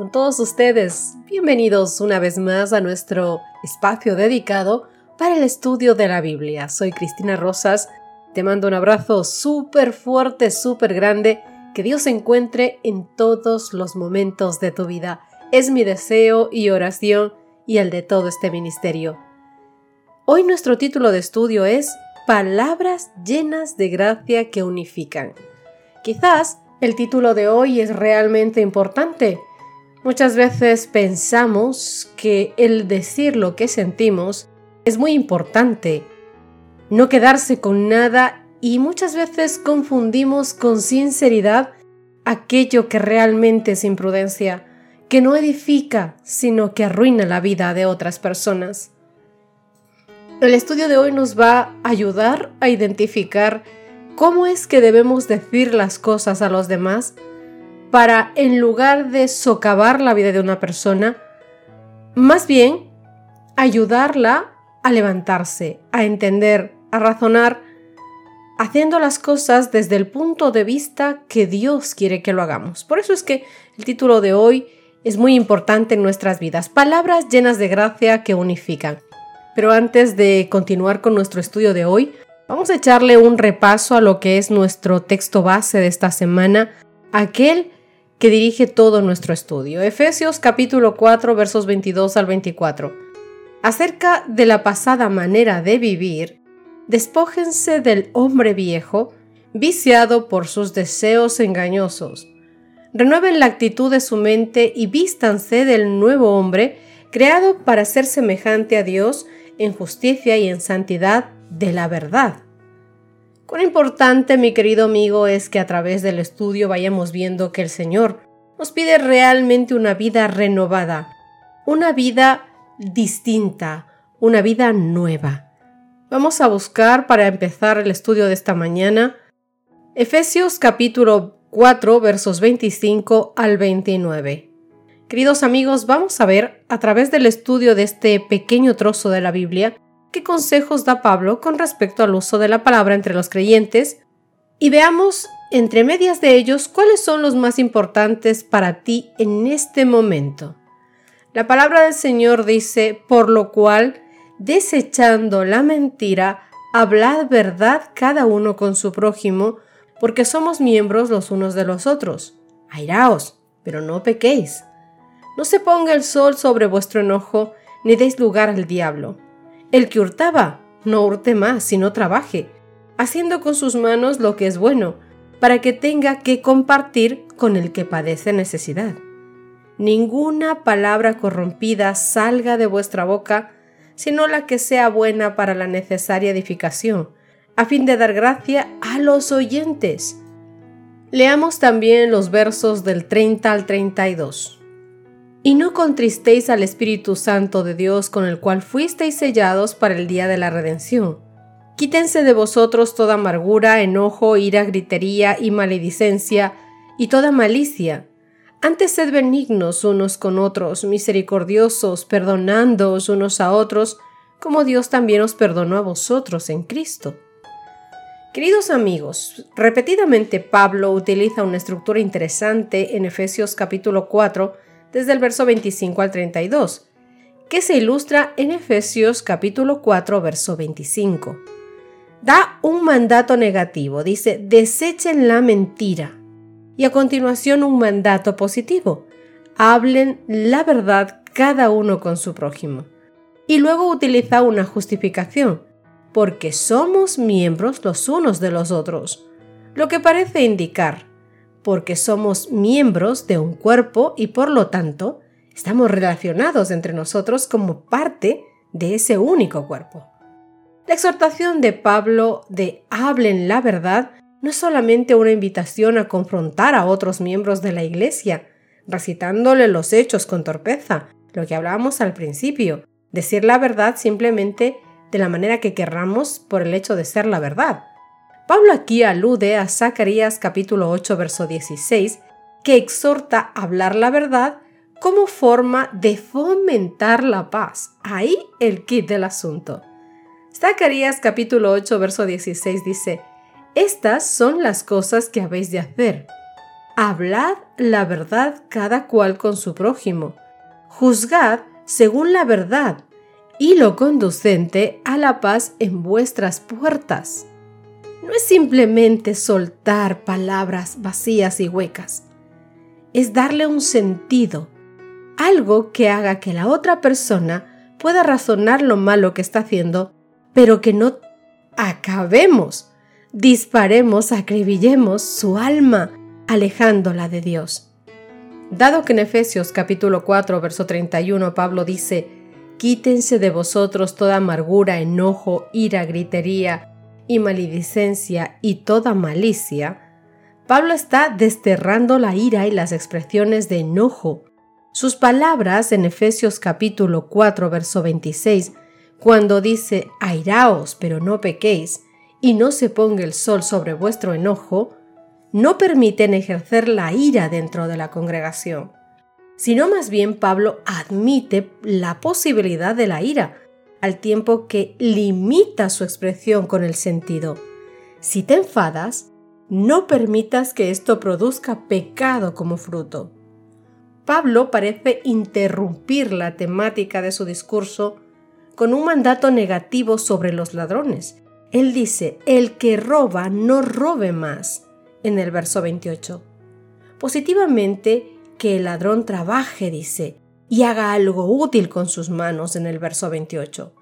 con todos ustedes. Bienvenidos una vez más a nuestro espacio dedicado para el estudio de la Biblia. Soy Cristina Rosas. Te mando un abrazo súper fuerte, súper grande. Que Dios se encuentre en todos los momentos de tu vida. Es mi deseo y oración y el de todo este ministerio. Hoy nuestro título de estudio es Palabras llenas de gracia que unifican. Quizás el título de hoy es realmente importante. Muchas veces pensamos que el decir lo que sentimos es muy importante. No quedarse con nada y muchas veces confundimos con sinceridad aquello que realmente es imprudencia, que no edifica, sino que arruina la vida de otras personas. El estudio de hoy nos va a ayudar a identificar ¿Cómo es que debemos decir las cosas a los demás para, en lugar de socavar la vida de una persona, más bien ayudarla a levantarse, a entender, a razonar, haciendo las cosas desde el punto de vista que Dios quiere que lo hagamos? Por eso es que el título de hoy es muy importante en nuestras vidas. Palabras llenas de gracia que unifican. Pero antes de continuar con nuestro estudio de hoy, Vamos a echarle un repaso a lo que es nuestro texto base de esta semana, aquel que dirige todo nuestro estudio. Efesios capítulo 4 versos 22 al 24. Acerca de la pasada manera de vivir, despójense del hombre viejo, viciado por sus deseos engañosos. Renueven la actitud de su mente y vístanse del nuevo hombre, creado para ser semejante a Dios en justicia y en santidad de la verdad. Cuán importante, mi querido amigo, es que a través del estudio vayamos viendo que el Señor nos pide realmente una vida renovada, una vida distinta, una vida nueva. Vamos a buscar para empezar el estudio de esta mañana Efesios capítulo 4 versos 25 al 29. Queridos amigos, vamos a ver a través del estudio de este pequeño trozo de la Biblia qué consejos da Pablo con respecto al uso de la palabra entre los creyentes y veamos entre medias de ellos cuáles son los más importantes para ti en este momento. La palabra del Señor dice, por lo cual, desechando la mentira, hablad verdad cada uno con su prójimo, porque somos miembros los unos de los otros. Airaos, pero no pequéis. No se ponga el sol sobre vuestro enojo, ni deis lugar al diablo. El que hurtaba, no hurte más, sino trabaje, haciendo con sus manos lo que es bueno, para que tenga que compartir con el que padece necesidad. Ninguna palabra corrompida salga de vuestra boca, sino la que sea buena para la necesaria edificación, a fin de dar gracia a los oyentes. Leamos también los versos del 30 al 32. Y no contristéis al Espíritu Santo de Dios con el cual fuisteis sellados para el día de la redención. Quítense de vosotros toda amargura, enojo, ira, gritería y maledicencia, y toda malicia. Antes sed benignos unos con otros, misericordiosos, perdonándoos unos a otros, como Dios también os perdonó a vosotros en Cristo. Queridos amigos, repetidamente Pablo utiliza una estructura interesante en Efesios capítulo 4, desde el verso 25 al 32, que se ilustra en Efesios capítulo 4, verso 25. Da un mandato negativo, dice, desechen la mentira. Y a continuación un mandato positivo, hablen la verdad cada uno con su prójimo. Y luego utiliza una justificación, porque somos miembros los unos de los otros, lo que parece indicar porque somos miembros de un cuerpo y por lo tanto estamos relacionados entre nosotros como parte de ese único cuerpo. La exhortación de Pablo de hablen la verdad no es solamente una invitación a confrontar a otros miembros de la Iglesia, recitándole los hechos con torpeza, lo que hablábamos al principio, decir la verdad simplemente de la manera que querramos por el hecho de ser la verdad. Pablo aquí alude a Zacarías capítulo 8 verso 16, que exhorta a hablar la verdad como forma de fomentar la paz. Ahí el kit del asunto. Zacarías capítulo 8 verso 16 dice, Estas son las cosas que habéis de hacer. Hablad la verdad cada cual con su prójimo. Juzgad según la verdad y lo conducente a la paz en vuestras puertas. No es simplemente soltar palabras vacías y huecas, es darle un sentido, algo que haga que la otra persona pueda razonar lo malo que está haciendo, pero que no acabemos, disparemos, acribillemos su alma, alejándola de Dios. Dado que en Efesios capítulo 4, verso 31 Pablo dice, Quítense de vosotros toda amargura, enojo, ira, gritería y maledicencia y toda malicia. Pablo está desterrando la ira y las expresiones de enojo. Sus palabras en Efesios capítulo 4 verso 26, cuando dice airaos pero no pequéis, y no se ponga el sol sobre vuestro enojo, no permiten ejercer la ira dentro de la congregación sino más bien Pablo admite la posibilidad de la ira, al tiempo que limita su expresión con el sentido. Si te enfadas, no permitas que esto produzca pecado como fruto. Pablo parece interrumpir la temática de su discurso con un mandato negativo sobre los ladrones. Él dice, el que roba no robe más, en el verso 28. Positivamente, que el ladrón trabaje, dice, y haga algo útil con sus manos en el verso 28.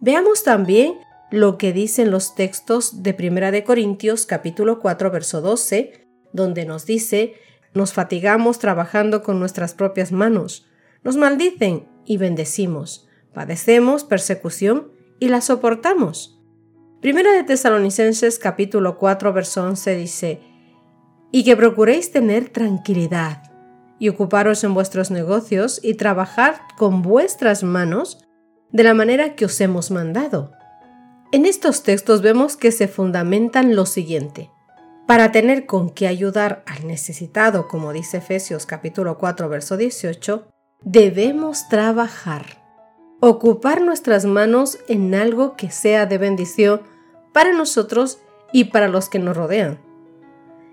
Veamos también lo que dicen los textos de 1 de Corintios capítulo 4 verso 12, donde nos dice, nos fatigamos trabajando con nuestras propias manos, nos maldicen y bendecimos, padecemos persecución y la soportamos. Primera de Tesalonicenses capítulo 4 verso 11 dice, y que procuréis tener tranquilidad y ocuparos en vuestros negocios y trabajar con vuestras manos de la manera que os hemos mandado. En estos textos vemos que se fundamentan lo siguiente. Para tener con qué ayudar al necesitado, como dice Efesios capítulo 4 verso 18, debemos trabajar, ocupar nuestras manos en algo que sea de bendición para nosotros y para los que nos rodean.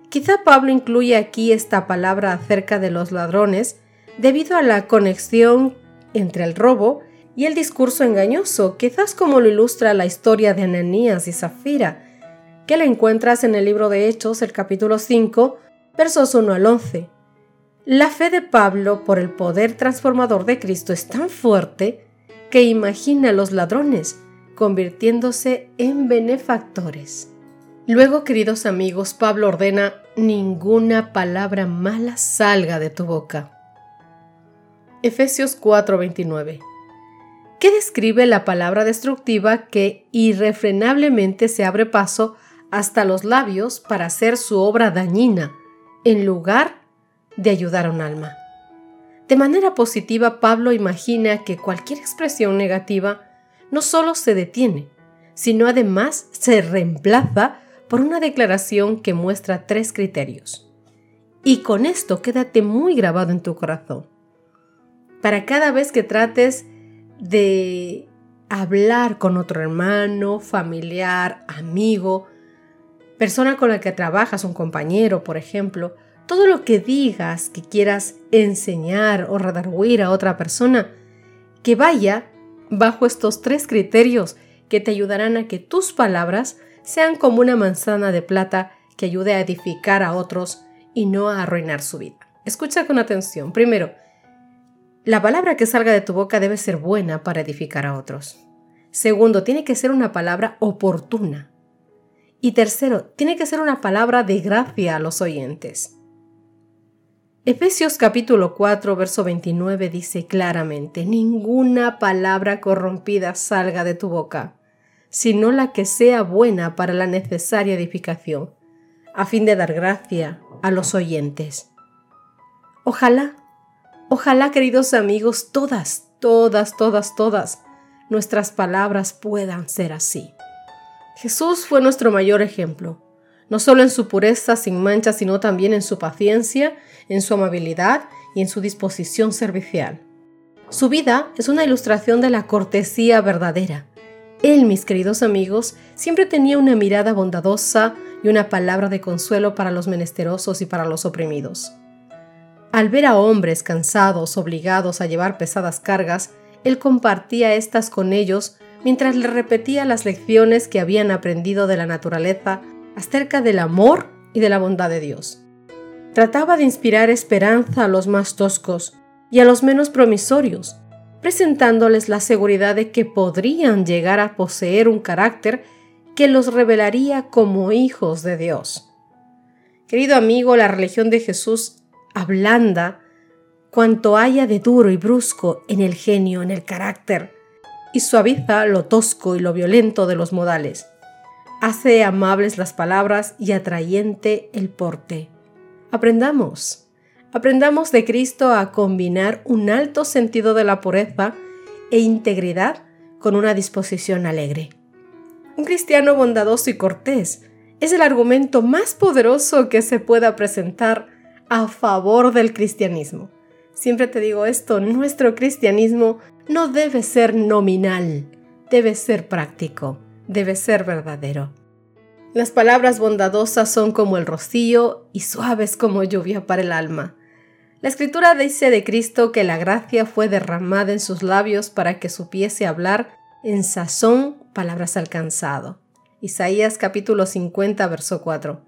Quizá Pablo incluye aquí esta palabra acerca de los ladrones debido a la conexión entre el robo y el discurso engañoso, quizás como lo ilustra la historia de Ananías y Zafira, que la encuentras en el libro de Hechos, el capítulo 5, versos 1 al 11. La fe de Pablo por el poder transformador de Cristo es tan fuerte que imagina a los ladrones convirtiéndose en benefactores. Luego, queridos amigos, Pablo ordena, ninguna palabra mala salga de tu boca. Efesios 4:29. ¿Qué describe la palabra destructiva que irrefrenablemente se abre paso hasta los labios para hacer su obra dañina, en lugar de ayudar a un alma. De manera positiva, Pablo imagina que cualquier expresión negativa no solo se detiene, sino además se reemplaza por una declaración que muestra tres criterios. Y con esto quédate muy grabado en tu corazón. Para cada vez que trates de hablar con otro hermano, familiar, amigo, persona con la que trabajas, un compañero, por ejemplo, todo lo que digas que quieras enseñar o redarguir a otra persona, que vaya bajo estos tres criterios que te ayudarán a que tus palabras sean como una manzana de plata que ayude a edificar a otros y no a arruinar su vida. Escucha con atención. Primero, la palabra que salga de tu boca debe ser buena para edificar a otros. Segundo, tiene que ser una palabra oportuna. Y tercero, tiene que ser una palabra de gracia a los oyentes. Efesios capítulo 4, verso 29 dice claramente, ninguna palabra corrompida salga de tu boca, sino la que sea buena para la necesaria edificación, a fin de dar gracia a los oyentes. Ojalá, ojalá, queridos amigos, todas, todas, todas, todas, nuestras palabras puedan ser así. Jesús fue nuestro mayor ejemplo, no solo en su pureza sin mancha, sino también en su paciencia, en su amabilidad y en su disposición servicial. Su vida es una ilustración de la cortesía verdadera. Él, mis queridos amigos, siempre tenía una mirada bondadosa y una palabra de consuelo para los menesterosos y para los oprimidos. Al ver a hombres cansados, obligados a llevar pesadas cargas, él compartía estas con ellos mientras le repetía las lecciones que habían aprendido de la naturaleza acerca del amor y de la bondad de Dios. Trataba de inspirar esperanza a los más toscos y a los menos promisorios, presentándoles la seguridad de que podrían llegar a poseer un carácter que los revelaría como hijos de Dios. Querido amigo, la religión de Jesús ablanda cuanto haya de duro y brusco en el genio, en el carácter, y suaviza lo tosco y lo violento de los modales. Hace amables las palabras y atrayente el porte. Aprendamos, aprendamos de Cristo a combinar un alto sentido de la pureza e integridad con una disposición alegre. Un cristiano bondadoso y cortés es el argumento más poderoso que se pueda presentar a favor del cristianismo. Siempre te digo esto, nuestro cristianismo no debe ser nominal, debe ser práctico, debe ser verdadero. Las palabras bondadosas son como el rocío y suaves como lluvia para el alma. La escritura dice de Cristo que la gracia fue derramada en sus labios para que supiese hablar en sazón palabras alcanzado. Isaías capítulo 50, verso 4.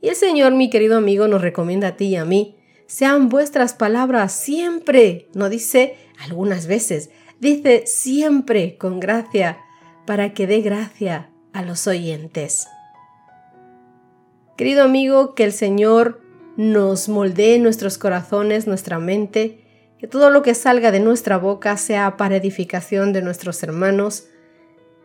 Y el Señor, mi querido amigo, nos recomienda a ti y a mí, sean vuestras palabras siempre, no dice algunas veces, dice siempre con gracia, para que dé gracia a los oyentes. Querido amigo, que el Señor nos moldee nuestros corazones, nuestra mente, que todo lo que salga de nuestra boca sea para edificación de nuestros hermanos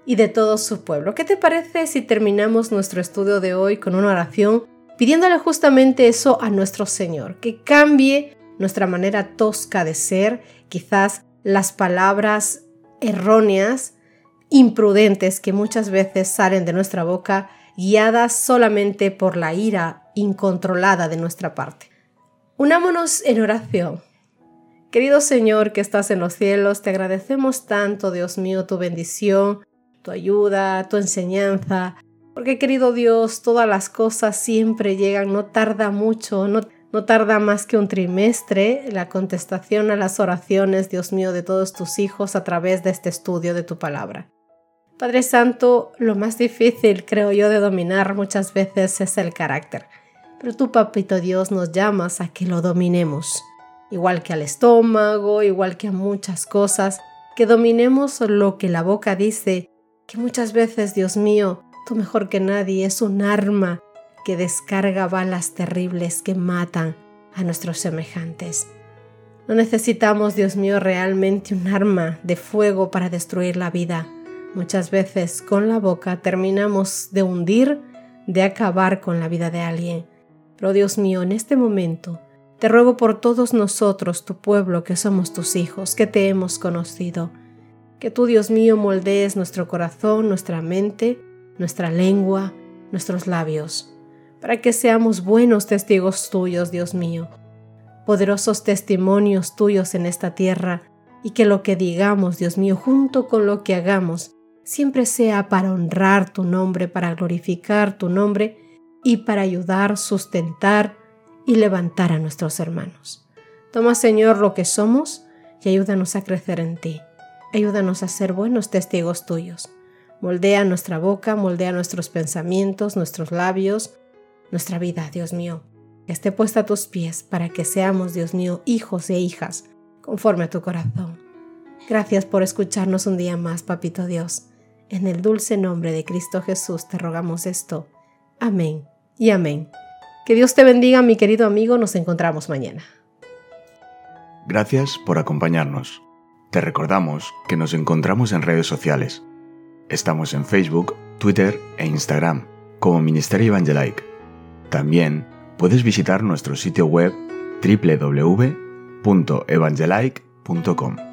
y de todo su pueblo. ¿Qué te parece si terminamos nuestro estudio de hoy con una oración pidiéndole justamente eso a nuestro Señor, que cambie nuestra manera tosca de ser, quizás las palabras erróneas, imprudentes que muchas veces salen de nuestra boca, guiadas solamente por la ira incontrolada de nuestra parte. Unámonos en oración. Querido Señor que estás en los cielos, te agradecemos tanto, Dios mío, tu bendición, tu ayuda, tu enseñanza, porque querido Dios, todas las cosas siempre llegan, no tarda mucho, no, no tarda más que un trimestre la contestación a las oraciones, Dios mío, de todos tus hijos a través de este estudio de tu palabra. Padre Santo, lo más difícil, creo yo, de dominar muchas veces es el carácter. Pero tú, Papito Dios, nos llamas a que lo dominemos. Igual que al estómago, igual que a muchas cosas, que dominemos lo que la boca dice, que muchas veces, Dios mío, Tú mejor que nadie es un arma que descarga balas terribles que matan a nuestros semejantes. No necesitamos, Dios mío, realmente un arma de fuego para destruir la vida. Muchas veces con la boca terminamos de hundir, de acabar con la vida de alguien. Pero Dios mío, en este momento, te ruego por todos nosotros, tu pueblo, que somos tus hijos, que te hemos conocido. Que tú, Dios mío, moldees nuestro corazón, nuestra mente, nuestra lengua, nuestros labios, para que seamos buenos testigos tuyos, Dios mío, poderosos testimonios tuyos en esta tierra, y que lo que digamos, Dios mío, junto con lo que hagamos, siempre sea para honrar tu nombre, para glorificar tu nombre y para ayudar, sustentar y levantar a nuestros hermanos. Toma, Señor, lo que somos y ayúdanos a crecer en ti. Ayúdanos a ser buenos testigos tuyos. Moldea nuestra boca, moldea nuestros pensamientos, nuestros labios, nuestra vida, Dios mío. Que esté puesta a tus pies para que seamos, Dios mío, hijos e hijas, conforme a tu corazón. Gracias por escucharnos un día más, Papito Dios. En el dulce nombre de Cristo Jesús te rogamos esto. Amén y amén. Que Dios te bendiga, mi querido amigo. Nos encontramos mañana. Gracias por acompañarnos. Te recordamos que nos encontramos en redes sociales Estamos en Facebook, Twitter e Instagram como Ministerio Evangelike. También puedes visitar nuestro sitio web www.evangelike.com.